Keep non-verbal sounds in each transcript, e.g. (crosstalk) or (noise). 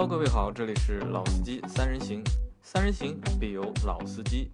哈各位好，这里是老司机三人行，三人行必有老司机。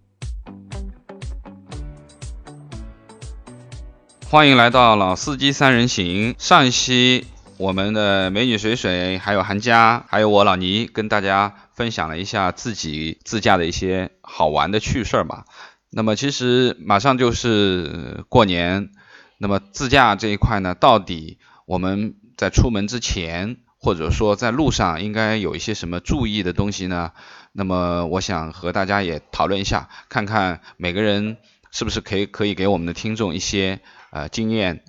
欢迎来到老司机三人行。上一期我们的美女水水，还有韩佳，还有我老倪，跟大家分享了一下自己自驾的一些好玩的趣事儿嘛。那么其实马上就是过年，那么自驾这一块呢，到底我们在出门之前，或者说在路上应该有一些什么注意的东西呢？那么我想和大家也讨论一下，看看每个人是不是可以可以给我们的听众一些呃经验、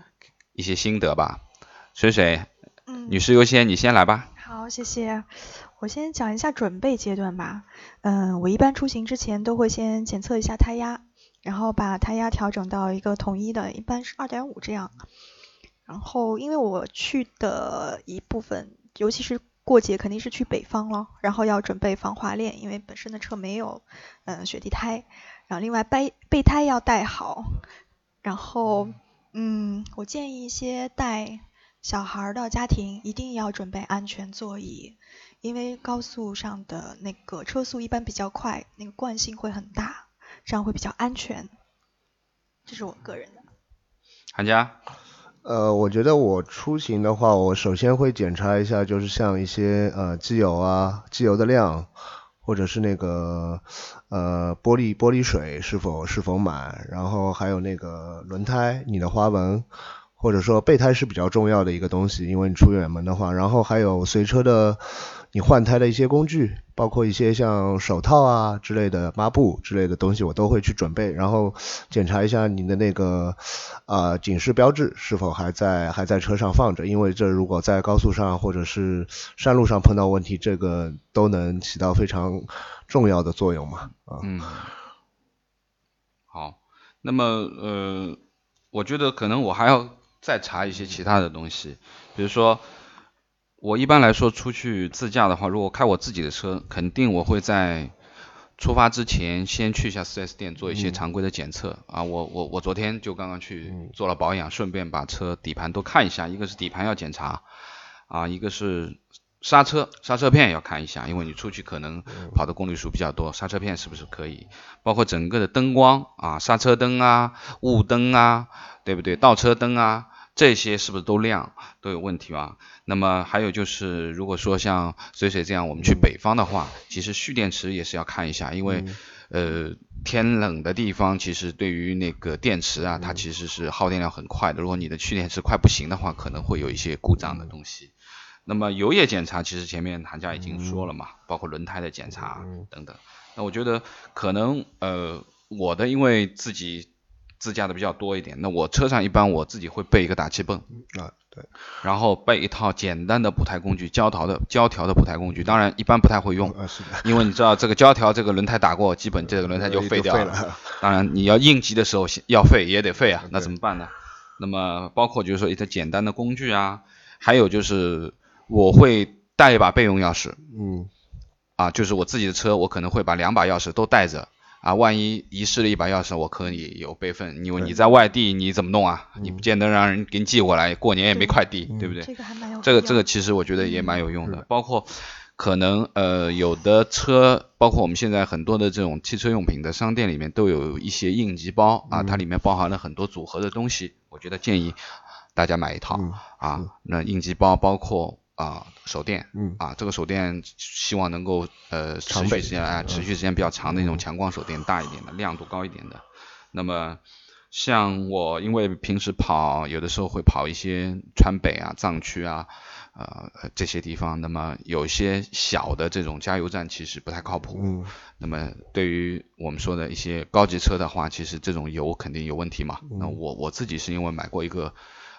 一些心得吧。水水，嗯，女士优先，你先来吧。好，谢谢。我先讲一下准备阶段吧。嗯，我一般出行之前都会先检测一下胎压，然后把胎压调整到一个统一的，一般是二点五这样。然后，因为我去的一部分，尤其是过节，肯定是去北方了，然后要准备防滑链，因为本身的车没有嗯雪地胎。然后，另外备备胎要带好。然后，嗯，我建议一些带小孩的家庭一定要准备安全座椅，因为高速上的那个车速一般比较快，那个惯性会很大，这样会比较安全。这是我个人的。韩佳，呃，我觉得我出行的话，我首先会检查一下，就是像一些呃机油啊，机油的量，或者是那个呃玻璃玻璃水是否是否满，然后还有那个轮胎你的花纹，或者说备胎是比较重要的一个东西，因为你出远门的话，然后还有随车的你换胎的一些工具，包括一些像手套啊之类的、抹布之类的东西，我都会去准备，然后检查一下你的那个呃警示标志是否还在还在车上放着，因为这如果在高速上或者是山路上碰到问题，这个都能起到非常重要的作用嘛，啊，嗯，好，那么呃，我觉得可能我还要再查一些其他的东西，比如说，我一般来说出去自驾的话，如果开我自己的车，肯定我会在出发之前先去一下 4S 店做一些嗯常规的检测啊。我我我昨天就刚刚去嗯做了保养，顺便把车底盘都看一下，一个是底盘要检查啊，一个是刹车刹车片要看一下，因为你出去可能跑的公里数比较多，刹车片是不是可以？包括整个的灯光啊，刹车灯啊、雾灯啊，对不对？倒车灯啊，这些是不是都亮？都有问题吗？那么还有就是，如果说像水水这样，我们去北方的话，其实蓄电池也是要看一下，因为、呃天冷的地方，其实对于那个电池啊，它其实是耗电量很快的。如果你的蓄电池快不行的话，可能会有一些故障的东西。那么油液检查，其实前面韩家已经说了嘛，包括轮胎的检查等等。那我觉得可能呃我的因为自己自驾的比较多一点，那我车上一般我自己会备一个打气泵，啊对，然后备一套简单的补胎工具，胶条的胶条的补胎工具，当然一般不太会用，啊是的，因为你知道这个胶条这个轮胎打过，基本这个轮胎就废掉了。了，当然你要应急的时候要废也得废啊，那怎么办呢？那么包括就是说一些简单的工具啊，还有就是我会带一把备用钥匙嗯啊，就是我自己的车我可能会把两把钥匙都带着。啊，万一遗失了一把钥匙，我可以有备份，因为你在外地你怎么弄啊？你不见得让人给你寄过来，过年也没快递，对不对？这个还蛮有这个这个其实我觉得也蛮有用的，嗯包括可能呃有的车，包括我们现在很多的这种汽车用品的商店里面都有一些应急包啊，它里面包含了很多组合的东西，我觉得建议大家买一套嗯啊。那应急包包括啊手电嗯啊，这个手电希望能够呃持续时间啊持续时间比较长的那种嗯强光手电，大一点的，亮度高一点的。那么像我因为平时跑，有的时候会跑一些川北啊、藏区啊，呃这些地方，那么有一些小的这种加油站其实不太靠谱。嗯那么对于我们说的一些高级车的话，其实这种油肯定有问题嘛。那我我自己是因为买过一个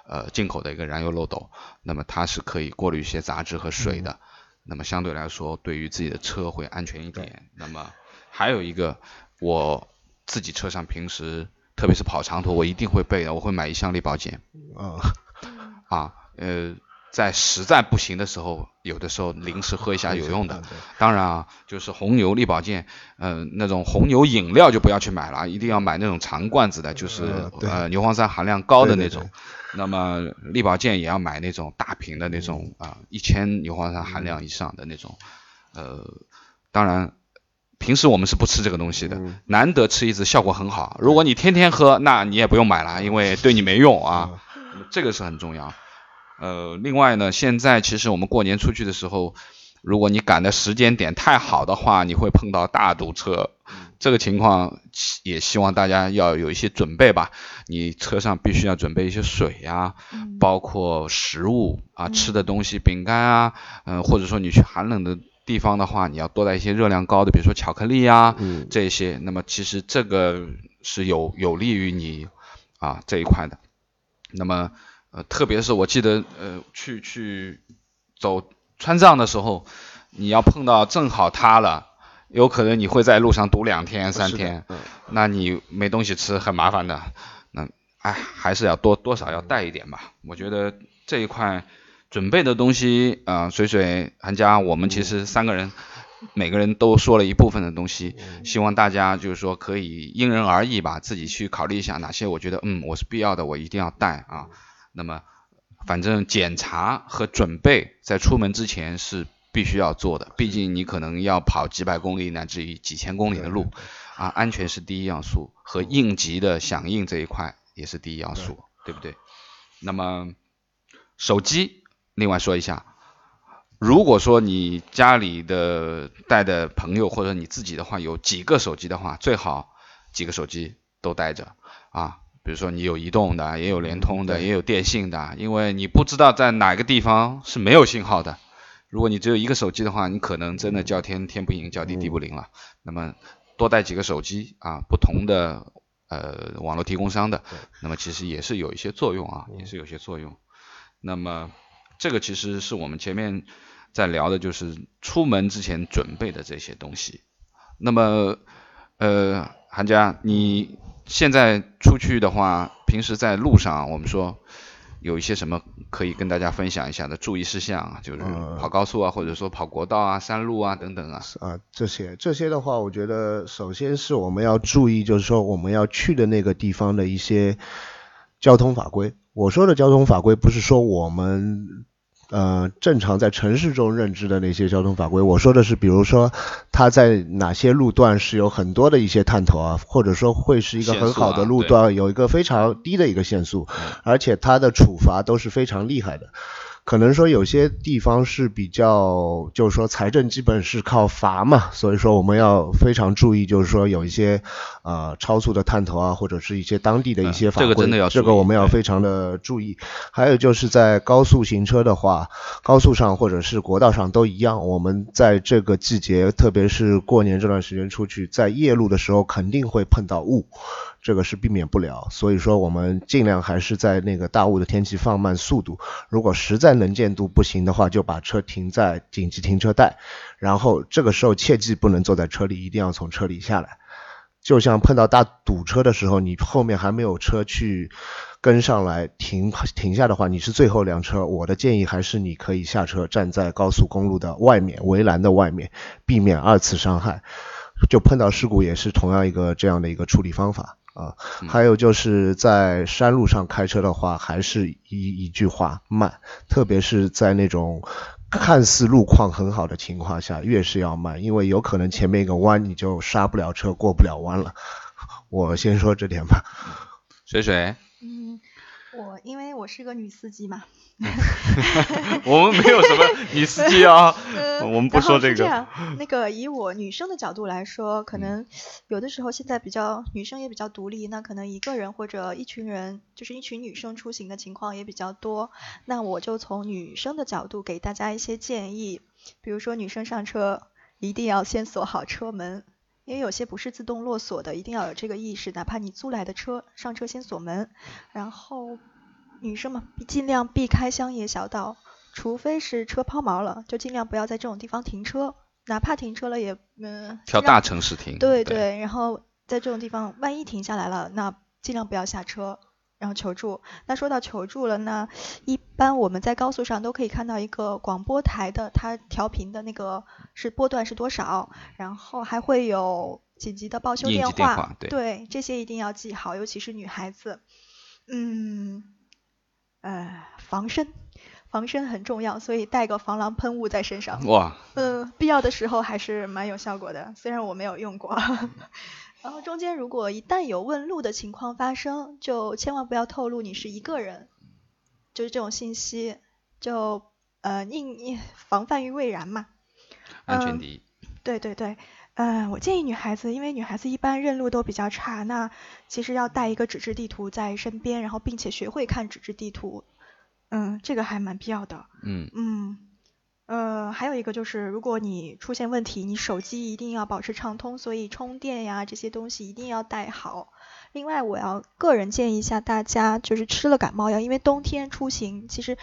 呃进口的一个燃油漏斗，那么它是可以过滤一些杂质和水的，那么相对来说对于自己的车会安全一点。那么还有一个我自己车上平时特别是跑长途，我一定会备的，我会买一箱力保碱。啊 (laughs) 啊，呃，在实在不行的时候，有的时候临时喝一下有用的当然啊，就是红牛、力保健，嗯、那种红牛饮料就不要去买了，一定要买那种长罐子的，就是、呃牛磺酸含量高的对对那种。那么力保健也要买那种大瓶的那种啊，一千牛磺酸含量以上的那种。呃，当然。平时我们是不吃这个东西的，嗯难得吃一次，效果很好。如果你天天喝，那你也不用买了，因为对你没用啊。这个是很重要。呃，另外呢，现在其实我们过年出去的时候，如果你赶的时间点太好的话，你会碰到大堵车。这个情况也希望大家要有一些准备吧。你车上必须要准备一些水呀、嗯包括食物啊，嗯吃的东西，饼干啊，嗯、或者说你去寒冷的地方的话，你要多带一些热量高的，比如说巧克力呀、嗯这一些。那么其实这个是有有利于你啊这一块的。那么呃，特别是我记得呃去去走川藏的时候，你要碰到正好塌了，有可能你会在路上堵两天三天，嗯那你没东西吃很麻烦的。那哎，还是要多多少要带一点吧。我觉得这一块准备的东西啊、呃水水、韩佳，我们其实三个人。每个人都说了一部分的东西，希望大家就是说可以因人而异吧，自己去考虑一下哪些我觉得嗯我是必要的，我一定要带啊。那么反正检查和准备在出门之前是必须要做的，毕竟你可能要跑几百公里乃至于几千公里的路啊，安全是第一要素，和应急的响应这一块也是第一要素，对不对？那么手机，另外说一下，如果说你家里的带的朋友或者你自己的话有几个手机的话，最好几个手机都带着啊。比如说你有移动的，也有联通的，也有电信的，因为你不知道在哪个地方是没有信号的。如果你只有一个手机的话，你可能真的叫天天不应，叫地地不灵了。那么多带几个手机啊，不同的呃网络提供商的，那么其实也是有一些作用啊，也是有些作用。那么这个其实是我们前面在聊的，就是出门之前准备的这些东西。那么呃，韩佳，你现在出去的话，平时在路上，我们说有一些什么可以跟大家分享一下的注意事项啊？就是呃跑高速啊，或者说跑国道啊、山路啊等等啊。啊，这些这些的话，我觉得首先是我们要注意，就是说我们要去的那个地方的一些交通法规。我说的交通法规不是说我们呃正常在城市中认知的那些交通法规，我说的是，比如说它在哪些路段是有很多的一些探头啊，或者说会是一个很好的路段，有一个非常低的一个限速，而且它的处罚都是非常厉害的。可能说有些地方是比较，就是说财政基本是靠罚嘛，所以说我们要非常注意，就是说有一些呃超速的探头啊，或者是一些当地的一些嗯这个法规，真的要这个我们要非常的注意。还有就是在高速行车的话，高速上或者是国道上都一样，我们在这个季节，特别是过年这段时间出去，在夜路的时候肯定会碰到雾。这个是避免不了，所以说我们尽量还是在那个大雾的天气放慢速度。如果实在能见度不行的话，就把车停在紧急停车带，然后这个时候切记不能坐在车里，一定要从车里下来。就像碰到大堵车的时候，你后面还没有车去跟上来停停下的话，你是最后辆车。我的建议还是你可以下车，站在高速公路的外面围栏的外面，避免二次伤害。(laughs) 就碰到事故也是同样一个这样的一个处理方法啊。还有就是在山路上开车的话，还是一一句话慢，特别是在那种看似路况很好的情况下，越是要慢，因为有可能前面一个弯你就刹不了车，过不了弯了。我先说这点吧。水水，嗯，我因为我是个女司机嘛，(laughs) 我们没有什么女司机啊，呃我们不说这个。这样，那个以我女生的角度来说，可能有的时候现在比较女生也比较独立，那可能一个人或者一群人，就是一群女生出行的情况也比较多。那我就从女生的角度给大家一些建议，比如说女生上车一定要先锁好车门。因为有些不是自动落锁的，一定要有这个意识。哪怕你租来的车，上车先锁门，然后女生嘛，尽量避开乡野小道，除非是车抛锚了，就尽量不要在这种地方停车。哪怕停车了也，嗯、挑大城市停。对对对，然后在这种地方，万一停下来了，那尽量不要下车。然后求助。那说到求助了，那一般我们在高速上都可以看到一个广播台的，它调频的那个是波段是多少，然后还会有紧急的报修电电话对对，这些一定要记好，尤其是女孩子。嗯，呃，防身，防身很重要，所以带个防狼喷雾在身上。哇，嗯，必要的时候还是蛮有效果的，虽然我没有用过。(laughs) 然后中间如果一旦有问路的情况发生，就千万不要透露你是一个人，就是这种信息，就呃应应防范于未然嘛。嗯安全第一。对对对，嗯，我建议女孩子，因为女孩子一般认路都比较差，那其实要带一个纸质地图在身边，然后并且学会看纸质地图，嗯，这个还蛮必要的。嗯嗯，呃，还有一个就是，如果你出现问题，你手机一定要保持畅通，所以充电呀这些东西一定要带好。另外，我要个人建议一下大家，就是吃了感冒药，因为冬天出行，其实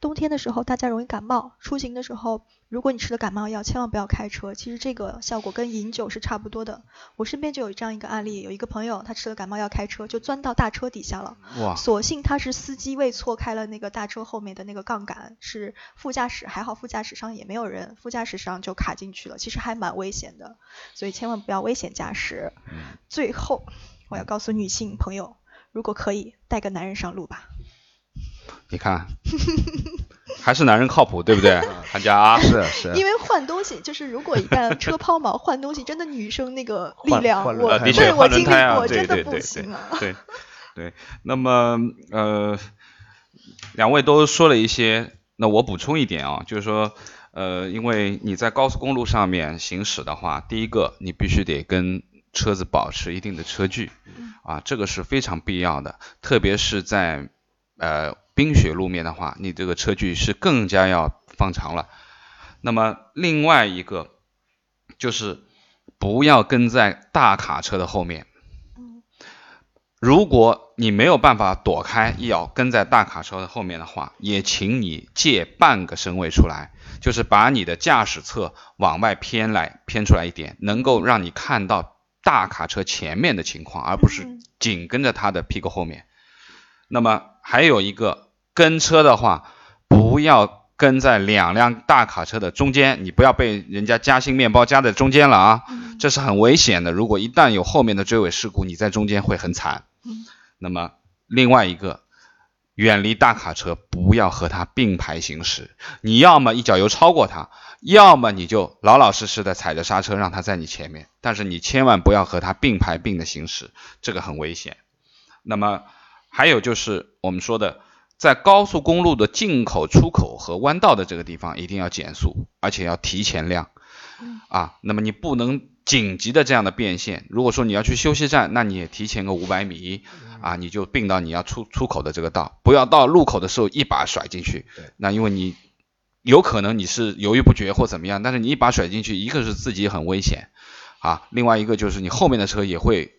冬天的时候大家容易感冒，出行的时候，如果你吃了感冒药，千万不要开车。其实这个效果跟饮酒是差不多的。我身边就有这样一个案例，有一个朋友他吃了感冒药开车，就钻到大车底下了。哇，所幸他是司机位错开了那个大车后面的那个杠杆，是副驾驶还好，副驾驶上也没有人，副驾驶上就卡进去了，其实还蛮危险的，所以千万不要危险驾驶。嗯最后，我要告诉女性朋友，如果可以，带个男人上路吧。你看，还是男人靠谱，对不对？(laughs) 韩家啊，是是，因为换东西，就是如果一旦车抛锚换东西，真的女生那个力量，我的确对我经历换轮胎啊过，真的不对对对行啊。对对，那么呃，两位都说了一些，那我补充一点啊，就是说，呃，因为你在高速公路上面行驶的话，第一个你必须得跟车子保持一定的车距，啊，这个是非常必要的，特别是在呃冰雪路面的话，你这个车距是更加要放长了。那么另外一个就是不要跟在大卡车的后面。如果你没有办法躲开，要跟在大卡车的后面的话，也请你借半个身位出来，就是把你的驾驶侧往外偏来偏出来一点，能够让你看到大卡车前面的情况，而不是嗯紧跟着它的屁股后面。那么还有一个跟车的话，不要跟在两辆大卡车的中间，你不要被人家夹心面包夹在中间了啊，嗯这是很危险的。如果一旦有后面的追尾事故，你在中间会很惨。嗯那么另外一个，远离大卡车，不要和它并排行驶。你要么一脚油超过它，要么你就老老实实的踩着刹车让它在你前面。但是你千万不要和它并排并的行驶，这个很危险。那么还有就是我们说的，在高速公路的进口、出口和弯道的这个地方，一定要减速，而且要提前亮。啊，那么你不能紧急的这样的变线。如果说你要去休息站，那你也提前个五百米啊，你就并到你要出出口的这个道，不要到路口的时候一把甩进去对。那因为你有可能你是犹豫不决或怎么样，但是你一把甩进去，一个是自己很危险啊，另外一个就是你后面的车也会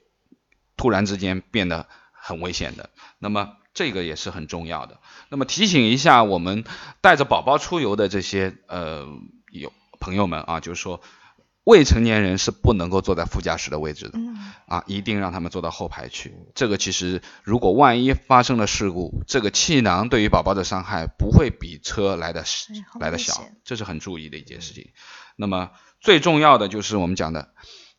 突然之间变得很危险的。那么这个也是很重要的。那么提醒一下我们带着宝宝出游的这些呃有朋友们啊，就是说未成年人是不能够坐在副驾驶的位置的嗯啊，一定让他们坐到后排去。这个其实如果万一发生了事故，这个气囊对于宝宝的伤害不会比车来的来的小，这是很注意的一件事情。那么最重要的就是我们讲的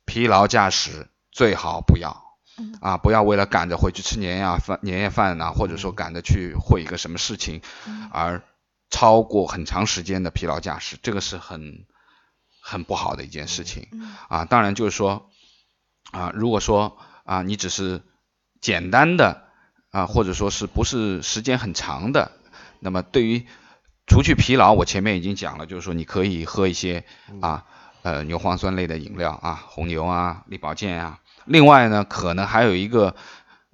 疲劳驾驶最好不要。嗯啊，不要为了赶着回去吃年夜饭、年夜饭呐、或者说赶着去会一个什么事情，嗯而超过很长时间的疲劳驾驶，这个是很很不好的一件事情嗯啊。当然就是说啊，如果说啊你只是简单的啊，或者说是不是时间很长的，那么对于除去疲劳，我前面已经讲了，就是说你可以喝一些啊呃牛磺酸类的饮料啊，红牛啊、力保健啊。另外呢，可能还有一个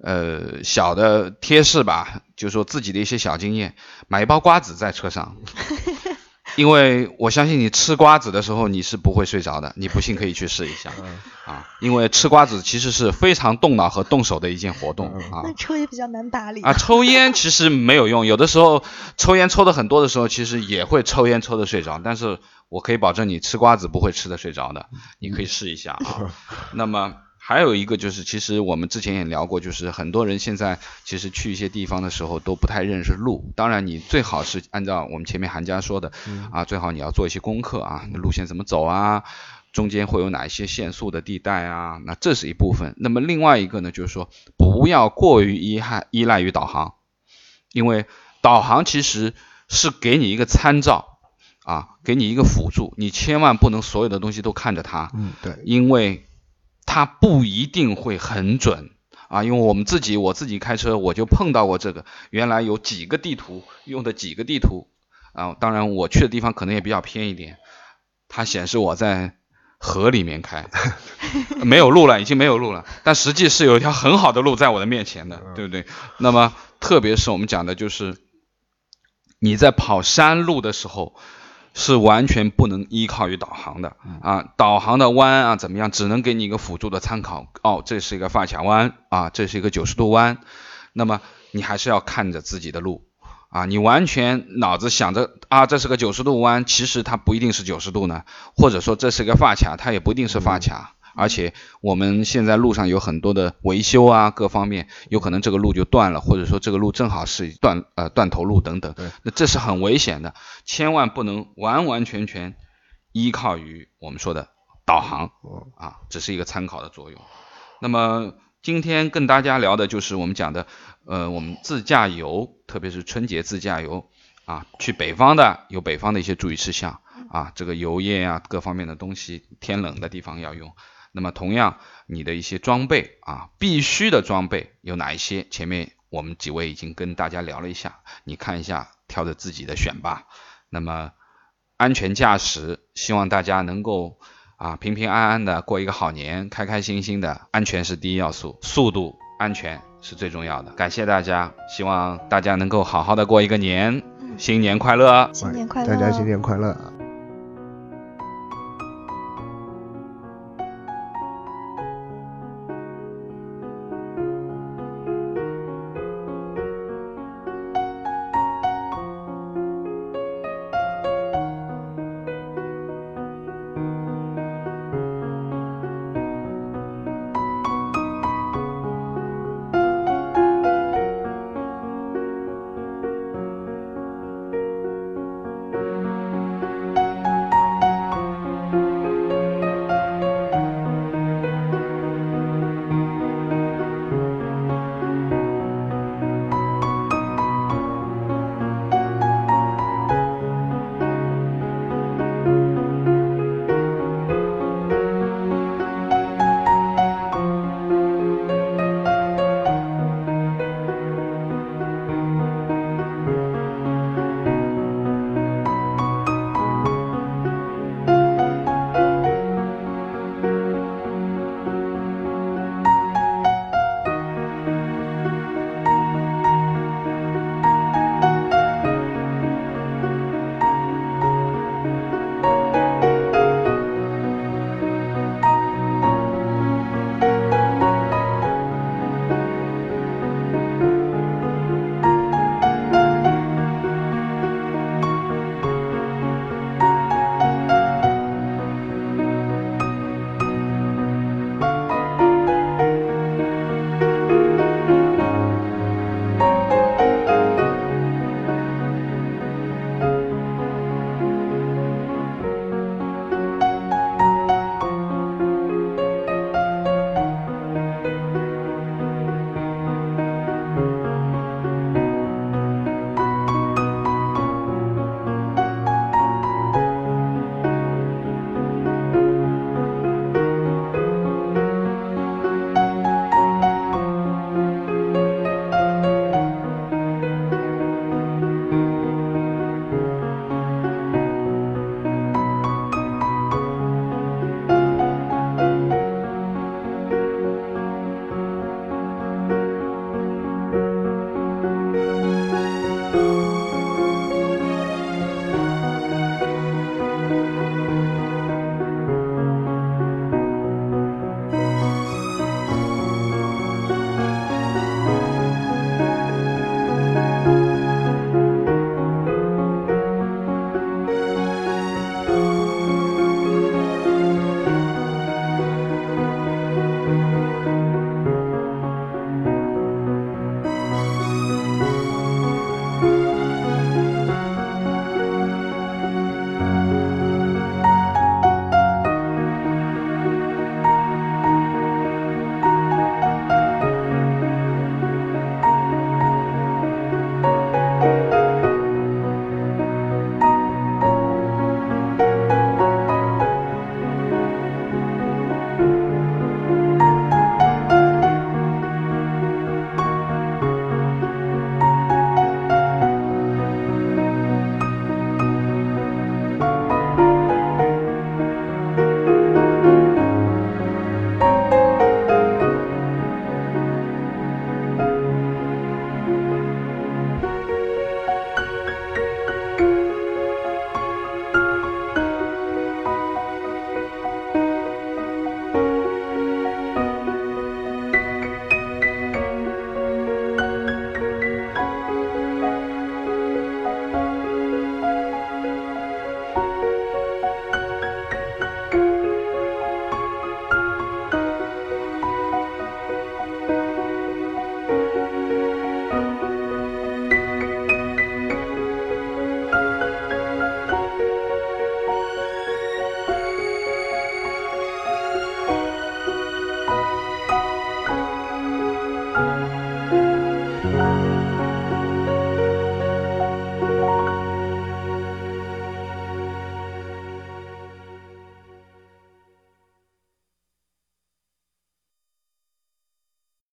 呃小的贴士吧，就是说自己的一些小经验，买一包瓜子在车上，(laughs) 因为我相信你吃瓜子的时候你是不会睡着的，你不信可以去试一下啊，因为吃瓜子其实是非常动脑和动手的一件活动啊那。抽也比较难打理啊，抽烟其实没有用，有的时候抽烟抽的很多的时候，其实也会抽烟抽的睡着，但是我可以保证你吃瓜子不会吃的睡着的，你可以试一下啊。那么还有一个就是，其实我们之前也聊过，就是很多人现在其实去一些地方的时候都不太认识路。当然，你最好是按照我们前面韩家说的，啊，最好你要做一些功课啊，路线怎么走啊，中间会有哪一些限速的地带啊，那这是一部分。那么另外一个呢，就是说不要过于依赖依赖于导航，因为导航其实是给你一个参照啊，给你一个辅助，你千万不能所有的东西都看着它，嗯，对，因为。它不一定会很准。啊，因为我们自己我自己开车我就碰到过这个，原来有几个地图用的几个地图。啊，当然我去的地方可能也比较偏一点，它显示我在河里面开，(laughs) 没有路了，已经没有路了，但实际是有一条很好的路在我的面前的，对不对？那么特别是我们讲的就是你在跑山路的时候。是完全不能依靠于导航的。啊，导航的弯啊怎么样，只能给你一个辅助的参考。哦，这是一个发卡弯啊，这是一个九十度弯，那么你还是要看着自己的路。啊，你完全脑子想着啊，这是个九十度弯，其实它不一定是九十度呢，或者说这是个发卡，它也不一定是发卡。而且我们现在路上有很多的维修啊，各方面有可能这个路就断了，或者说这个路正好是断呃断头路等等，那这是很危险的，千万不能完完全全依靠于我们说的导航啊，只是一个参考的作用。那么今天跟大家聊的就是我们讲的呃我们自驾游，特别是春节自驾游啊，去北方的有北方的一些注意事项啊，这个油液啊各方面的东西，天冷的地方要用。那么同样，你的一些装备啊，必须的装备有哪一些？前面我们几位已经跟大家聊了一下，你看一下，挑着自己的选吧。那么安全驾驶，希望大家能够啊平平安安的过一个好年，开开心心的，安全是第一要素，速度安全是最重要的。感谢大家，希望大家能够好好的过一个年，新年快乐，新年快乐，大家新年快乐。